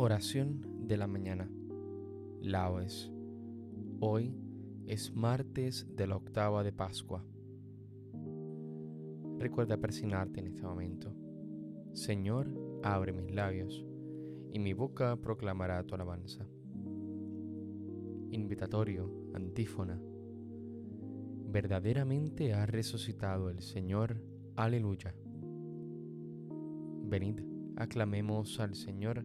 Oración de la mañana. Laudes. Hoy es martes de la octava de Pascua. Recuerda persignarte en este momento. Señor, abre mis labios, y mi boca proclamará tu alabanza. Invitatorio, antífona. Verdaderamente ha resucitado el Señor. Aleluya. Venid, aclamemos al Señor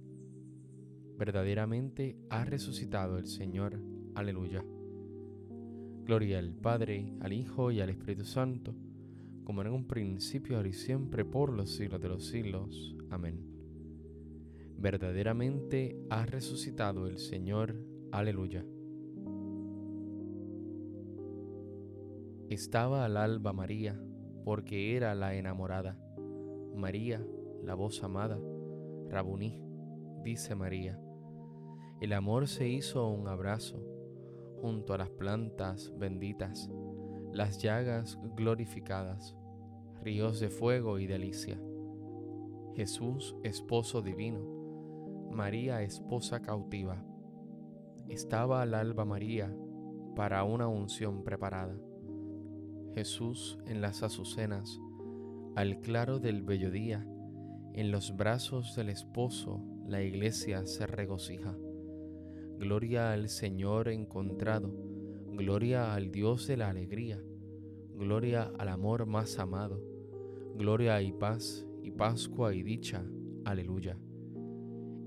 verdaderamente ha resucitado el Señor. Aleluya. Gloria al Padre, al Hijo y al Espíritu Santo, como en un principio, ahora y siempre, por los siglos de los siglos. Amén. Verdaderamente ha resucitado el Señor. Aleluya. Estaba al alba María, porque era la enamorada. María, la voz amada. Rabuní, dice María el amor se hizo un abrazo junto a las plantas benditas, las llagas glorificadas, ríos de fuego y delicia. Jesús, esposo divino, María, esposa cautiva. Estaba al alba María para una unción preparada. Jesús en las azucenas, al claro del bello día, en los brazos del esposo la iglesia se regocija. Gloria al Señor encontrado, gloria al Dios de la alegría, gloria al amor más amado, gloria y paz y Pascua y dicha, aleluya.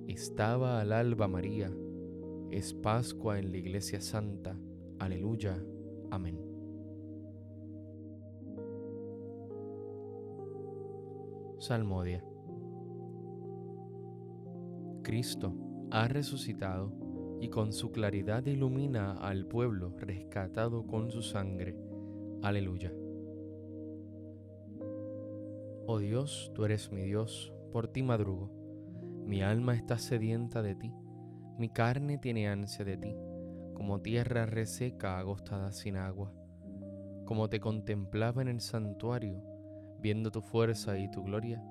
Estaba al alba María, es Pascua en la Iglesia Santa, aleluya, amén. Salmodia. Cristo ha resucitado y con su claridad ilumina al pueblo rescatado con su sangre. Aleluya. Oh Dios, tú eres mi Dios, por ti madrugo. Mi alma está sedienta de ti, mi carne tiene ansia de ti, como tierra reseca agostada sin agua. Como te contemplaba en el santuario, viendo tu fuerza y tu gloria,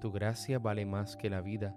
tu gracia vale más que la vida,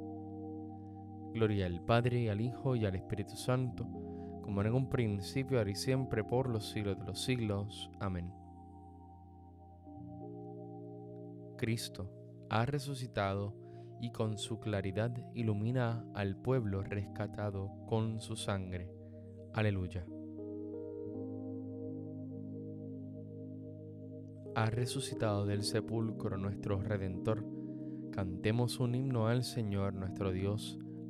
Gloria al Padre, al Hijo y al Espíritu Santo como en un principio, ahora y siempre, por los siglos de los siglos. Amén. Cristo ha resucitado y con su claridad ilumina al pueblo rescatado con su sangre. Aleluya. Ha resucitado del sepulcro nuestro Redentor. Cantemos un himno al Señor nuestro Dios.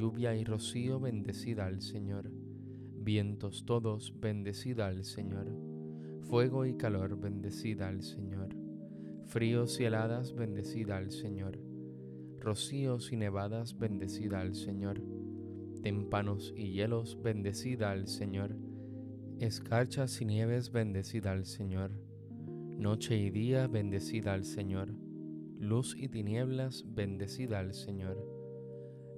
Lluvia y rocío, bendecida al Señor. Vientos todos, bendecida al Señor. Fuego y calor, bendecida al Señor. Fríos y heladas, bendecida al Señor. Rocíos y nevadas, bendecida al Señor. Témpanos y hielos, bendecida al Señor. Escarchas y nieves, bendecida al Señor. Noche y día, bendecida al Señor luz y tinieblas, bendecida al Señor.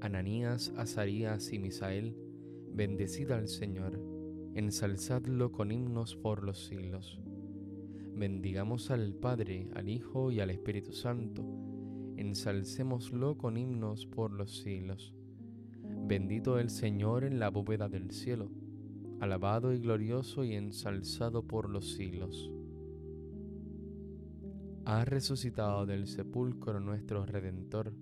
Ananías, Azarías y Misael, bendecida al Señor, ensalzadlo con himnos por los siglos. Bendigamos al Padre, al Hijo y al Espíritu Santo, ensalcémoslo con himnos por los siglos. Bendito el Señor en la bóveda del cielo, alabado y glorioso y ensalzado por los siglos ha resucitado del sepulcro nuestro Redentor.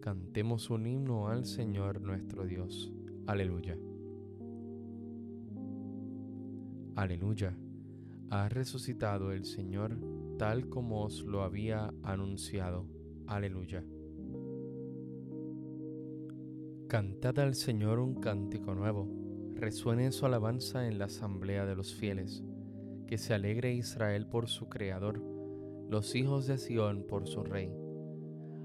Cantemos un himno al Señor nuestro Dios. Aleluya. Aleluya. Ha resucitado el Señor tal como os lo había anunciado. Aleluya. Cantad al Señor un cántico nuevo. Resuene su alabanza en la asamblea de los fieles. Que se alegre Israel por su Creador los hijos de Sión por su rey.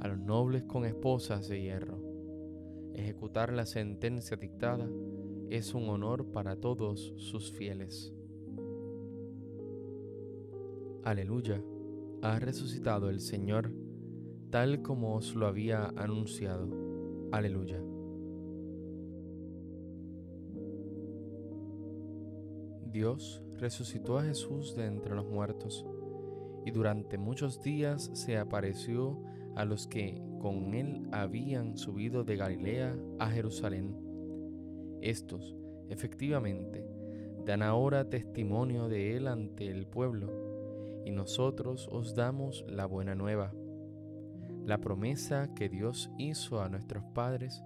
a los nobles con esposas de hierro. Ejecutar la sentencia dictada es un honor para todos sus fieles. Aleluya, ha resucitado el Señor, tal como os lo había anunciado. Aleluya. Dios resucitó a Jesús de entre los muertos y durante muchos días se apareció a los que con él habían subido de Galilea a Jerusalén. Estos, efectivamente, dan ahora testimonio de él ante el pueblo, y nosotros os damos la buena nueva. La promesa que Dios hizo a nuestros padres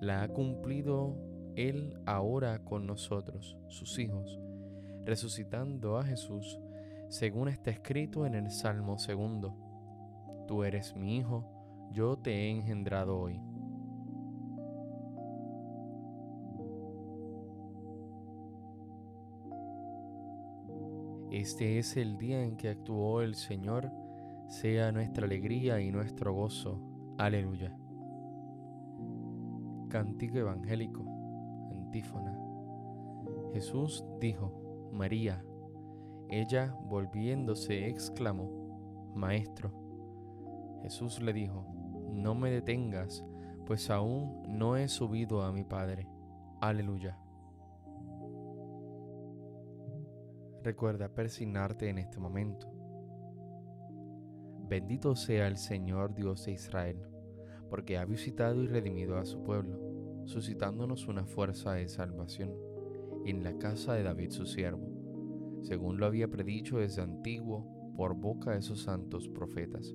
la ha cumplido él ahora con nosotros, sus hijos, resucitando a Jesús según está escrito en el Salmo segundo. Tú eres mi hijo, yo te he engendrado hoy. Este es el día en que actuó el Señor, sea nuestra alegría y nuestro gozo. Aleluya. Cántico evangélico, antífona. Jesús dijo, María, ella, volviéndose, exclamó, Maestro. Jesús le dijo, No me detengas, pues aún no he subido a mi Padre. Aleluya. Recuerda persignarte en este momento. Bendito sea el Señor Dios de Israel, porque ha visitado y redimido a su pueblo, suscitándonos una fuerza de salvación en la casa de David su siervo, según lo había predicho desde antiguo por boca de sus santos profetas.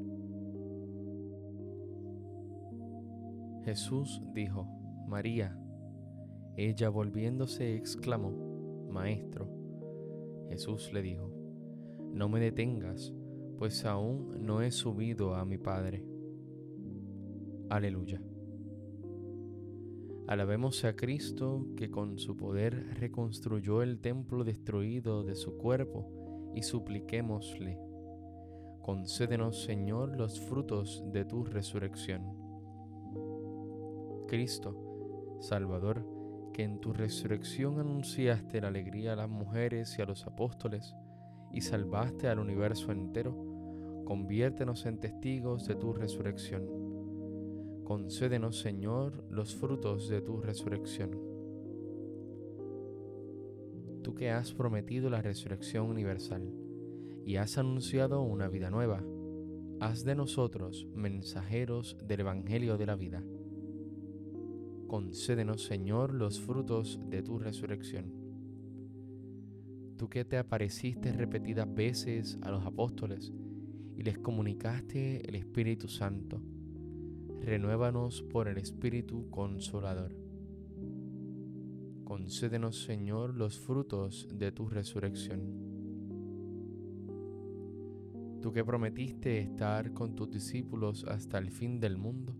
Jesús dijo, María. Ella volviéndose exclamó, Maestro. Jesús le dijo, no me detengas, pues aún no he subido a mi Padre. Aleluya. Alabemos a Cristo que con su poder reconstruyó el templo destruido de su cuerpo y supliquémosle. Concédenos, Señor, los frutos de tu resurrección. Cristo, Salvador, que en tu resurrección anunciaste la alegría a las mujeres y a los apóstoles, y salvaste al universo entero, conviértenos en testigos de tu resurrección. Concédenos, Señor, los frutos de tu resurrección. Tú que has prometido la resurrección universal y has anunciado una vida nueva, haz de nosotros mensajeros del Evangelio de la vida. Concédenos, Señor, los frutos de tu resurrección tú que te apareciste repetidas veces a los apóstoles y les comunicaste el Espíritu Santo, renuévanos por el Espíritu Consolador. Concédenos, Señor, los frutos de tu resurrección. Tú que prometiste estar con tus discípulos hasta el fin del mundo,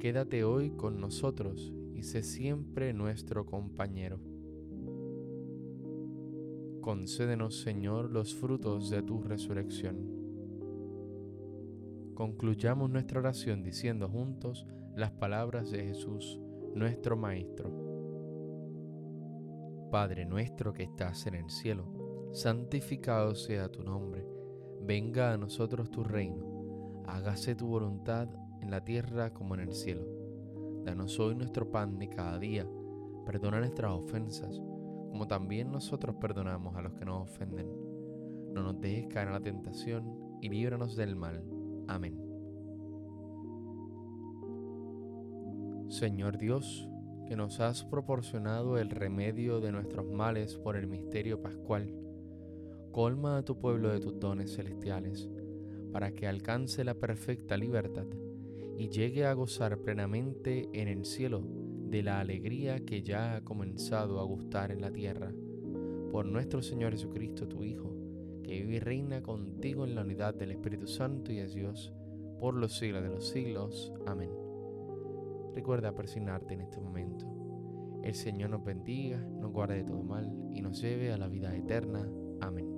quédate hoy con nosotros y sé siempre nuestro compañero concédenos, Señor, los frutos de tu resurrección. Concluyamos nuestra oración diciendo juntos las palabras de Jesús, nuestro Maestro. Padre nuestro que estás en el cielo, santificado sea tu nombre, venga a nosotros tu reino, hágase tu voluntad en la tierra como en el cielo. Danos hoy nuestro pan de cada día, perdona nuestras ofensas como también nosotros perdonamos a los que nos ofenden. No nos dejes caer en la tentación y líbranos del mal. Amén. Señor Dios, que nos has proporcionado el remedio de nuestros males por el misterio pascual, colma a tu pueblo de tus dones celestiales, para que alcance la perfecta libertad y llegue a gozar plenamente en el cielo de la alegría que ya ha comenzado a gustar en la tierra, por nuestro Señor Jesucristo, tu Hijo, que vive y reina contigo en la unidad del Espíritu Santo y es Dios, por los siglos de los siglos. Amén. Recuerda persignarte en este momento. El Señor nos bendiga, nos guarde de todo mal y nos lleve a la vida eterna. Amén.